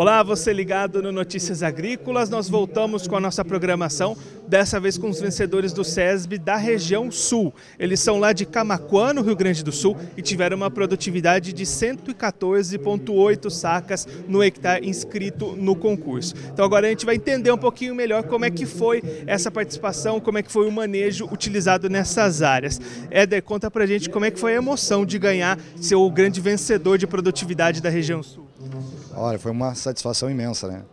Olá, você ligado no Notícias Agrícolas. Nós voltamos com a nossa programação, dessa vez com os vencedores do SESB da região sul. Eles são lá de Camaquã, no Rio Grande do Sul, e tiveram uma produtividade de 114,8 sacas no hectare inscrito no concurso. Então agora a gente vai entender um pouquinho melhor como é que foi essa participação, como é que foi o manejo utilizado nessas áreas. Éder, conta pra gente como é que foi a emoção de ganhar, ser o grande vencedor de produtividade da região sul. Olha, foi uma satisfação imensa, né?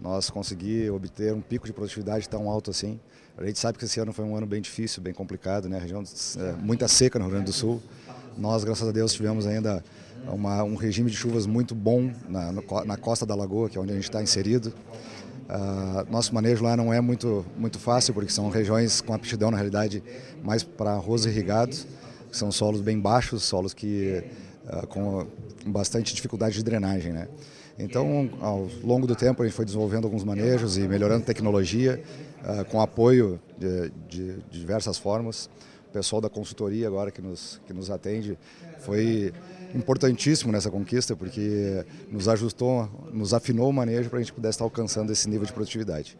Nós conseguimos obter um pico de produtividade tão alto assim. A gente sabe que esse ano foi um ano bem difícil, bem complicado, né? A região é, muita seca no Rio Grande do Sul. Nós, graças a Deus, tivemos ainda uma, um regime de chuvas muito bom na, na costa da lagoa, que é onde a gente está inserido. Uh, nosso manejo lá não é muito, muito fácil, porque são regiões com aptidão, na realidade, mais para arroz irrigado. São solos bem baixos, solos que com bastante dificuldade de drenagem, né? Então, ao longo do tempo, a gente foi desenvolvendo alguns manejos e melhorando tecnologia, uh, com apoio de, de, diversas formas. O pessoal da consultoria agora que nos, que nos atende foi importantíssimo nessa conquista, porque nos ajustou, nos afinou o manejo para a gente pudesse estar alcançando esse nível de produtividade.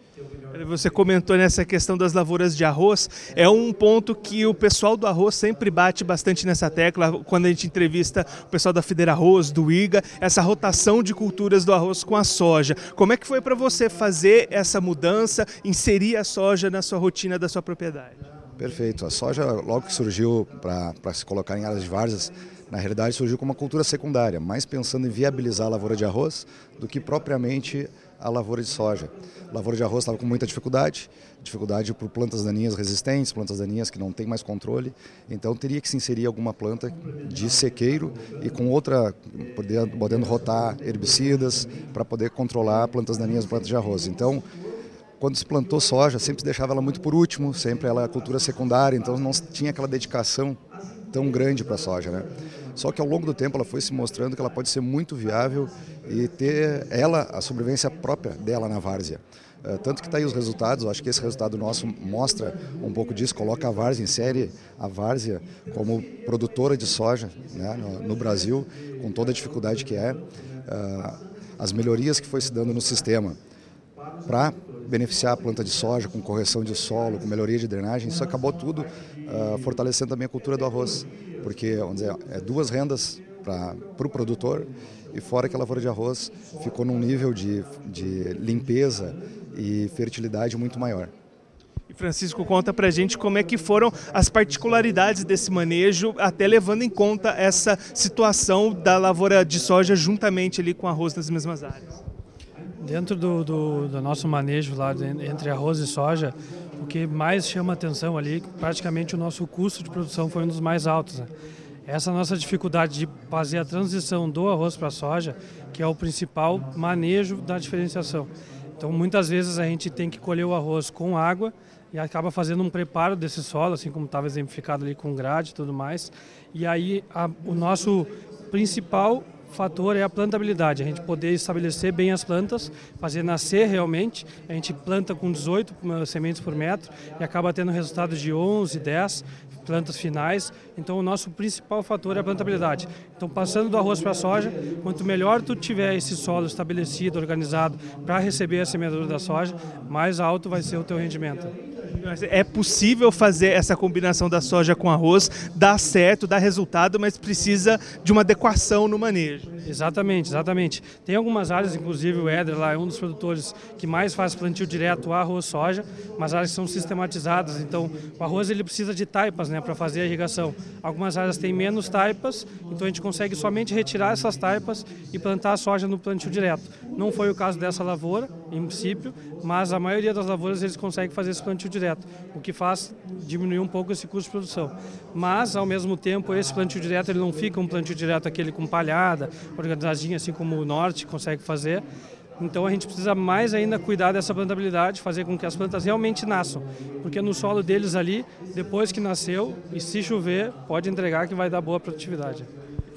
Você comentou nessa questão das lavouras de arroz, é um ponto que o pessoal do arroz sempre bate bastante nessa tecla, quando a gente entrevista o pessoal da Federa Arroz, do IGA, essa rotação de culturas do arroz com a soja. Como é que foi para você fazer essa mudança, inserir a soja na sua rotina da sua propriedade? Perfeito. A soja, logo que surgiu para se colocar em áreas de várzeas, na realidade surgiu como uma cultura secundária, mais pensando em viabilizar a lavoura de arroz do que propriamente a lavoura de soja. A lavoura de arroz estava com muita dificuldade, dificuldade por plantas daninhas resistentes, plantas daninhas que não têm mais controle, então teria que se inserir alguma planta de sequeiro e com outra, podendo, podendo rotar herbicidas para poder controlar plantas daninhas, plantas de arroz. Então, quando se plantou soja, sempre se deixava ela muito por último, sempre ela é cultura secundária, então não tinha aquela dedicação tão grande para a soja, né? Só que ao longo do tempo ela foi se mostrando que ela pode ser muito viável e ter ela a sobrevivência própria dela na várzea. Uh, tanto que está aí os resultados, eu acho que esse resultado nosso mostra um pouco disso, coloca a várzea, insere a várzea como produtora de soja né, no, no, Brasil, com toda a dificuldade que é, uh, as melhorias que foi se dando no sistema para beneficiar a planta de soja com correção de solo, com melhoria de drenagem, isso acabou tudo uh, fortalecendo também a cultura do arroz, porque vamos dizer, é duas rendas para o pro produtor e fora que a lavoura de arroz ficou num nível de, de limpeza e fertilidade muito maior. Francisco, conta pra gente como é que foram as particularidades desse manejo, até levando em conta essa situação da lavoura de soja juntamente ali com arroz nas mesmas áreas. Dentro do, do, do, nosso manejo lá entre arroz e soja, o que mais chama atenção ali, praticamente o nosso custo de produção foi um dos mais altos. Né? Essa nossa dificuldade de fazer a transição do arroz para a soja, que é o principal manejo da diferenciação. Então, muitas vezes a gente tem que colher o arroz com água e acaba fazendo um preparo desse solo, assim como estava exemplificado ali com grade e tudo mais. E aí a, o nosso principal fator é a plantabilidade, a gente poder estabelecer bem as plantas, fazer nascer realmente. A gente planta com 18 sementes por metro e acaba tendo resultados de 11, 10 plantas finais. Então o nosso principal fator é a plantabilidade. Então passando do arroz para a soja, quanto melhor tu tiver esse solo estabelecido, organizado para receber a semeadura da soja, mais alto vai ser o teu rendimento. É possível fazer essa combinação da soja com arroz, dá certo, dá resultado, mas precisa de uma adequação no manejo. Exatamente, exatamente. Tem algumas áreas, inclusive o Éder lá é um dos produtores que mais faz plantio direto arroz soja, mas áreas são sistematizadas, então o arroz ele precisa de taipas né, para fazer a irrigação. Algumas áreas têm menos taipas, então a gente consegue somente retirar essas taipas e plantar a soja no plantio direto. Não foi o caso dessa lavoura, em princípio, mas a maioria das lavouras eles conseguem fazer esse plantio direto o que faz diminuir um pouco esse custo de produção. Mas, ao mesmo tempo, esse plantio direto ele não fica um plantio direto aquele com palhada, organizadinho, assim como o norte consegue fazer. Então a gente precisa mais ainda cuidar dessa plantabilidade, fazer com que as plantas realmente nasçam, porque no solo deles ali, depois que nasceu, e se chover, pode entregar que vai dar boa produtividade.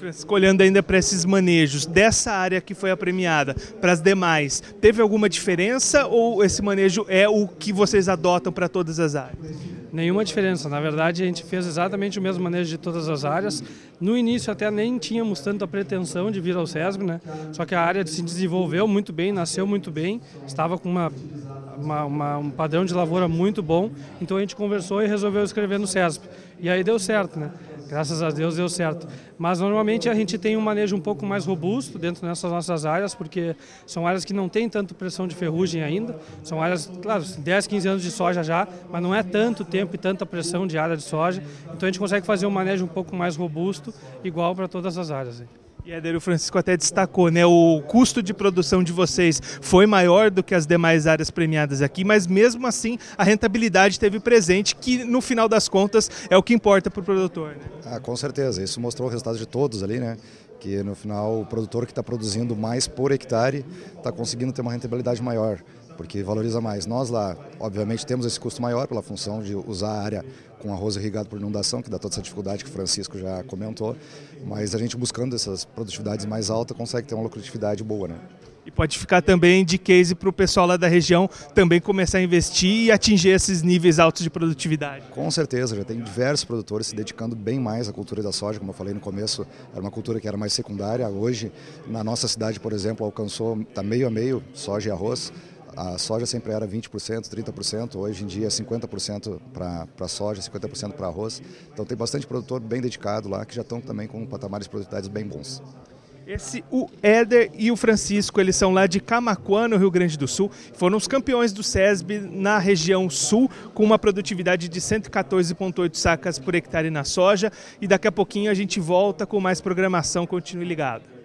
Escolhendo ainda para esses manejos, dessa área que foi a premiada para as demais, teve alguma diferença ou esse manejo é o que vocês adotam para todas as áreas? Nenhuma diferença. Na verdade, a gente fez exatamente o mesmo manejo de todas as áreas. No início até nem tínhamos tanta pretensão de vir ao SESB, né? Só que a área se desenvolveu muito bem, nasceu muito bem, estava com uma, uma, uma, um padrão de lavoura muito bom. Então a gente conversou e resolveu escrever no SESB. E aí deu certo, né? Graças a Deus deu certo. Mas normalmente a gente tem um manejo um pouco mais robusto dentro dessas nossas áreas, porque são áreas que não têm tanto pressão de ferrugem ainda. São áreas, claro, 10, 15 anos de soja já, mas não é tanto tempo e tanta pressão de área de soja. Então a gente consegue fazer um manejo um pouco mais robusto, igual para todas as áreas. E Éder, o Francisco até destacou, né? O custo de produção de vocês foi maior do que as demais áreas premiadas aqui, mas mesmo assim a rentabilidade teve presente, que no final das contas é o que importa para o produtor. Né? Ah, com certeza, isso mostrou o resultado de todos ali, né? Que no final o produtor que está produzindo mais por hectare está conseguindo ter uma rentabilidade maior porque valoriza mais. Nós lá, obviamente, temos esse custo maior pela função de usar a área com arroz irrigado por inundação, que dá toda essa dificuldade que o Francisco já comentou, mas a gente buscando essas produtividades mais altas consegue ter uma lucratividade boa, né? E pode ficar também de case para o pessoal lá da região também começar a investir e atingir esses níveis altos de produtividade. Com certeza, já tem diversos produtores se dedicando bem mais à cultura da soja, como eu falei no começo, era uma cultura que era mais secundária. Hoje, na nossa cidade, por exemplo, alcançou, está meio a meio, soja e arroz. A soja sempre era 20%, 30%, hoje em dia é 50% para soja, 50% para arroz. Então tem bastante produtor bem dedicado lá que já estão também com patamares de produtividades bem bons. Esse, o Éder e o Francisco, eles são lá de Camacuã, no Rio Grande do Sul. Foram os campeões do SESB na região sul, com uma produtividade de 114,8 sacas por hectare na soja. E daqui a pouquinho a gente volta com mais programação. Continue ligado.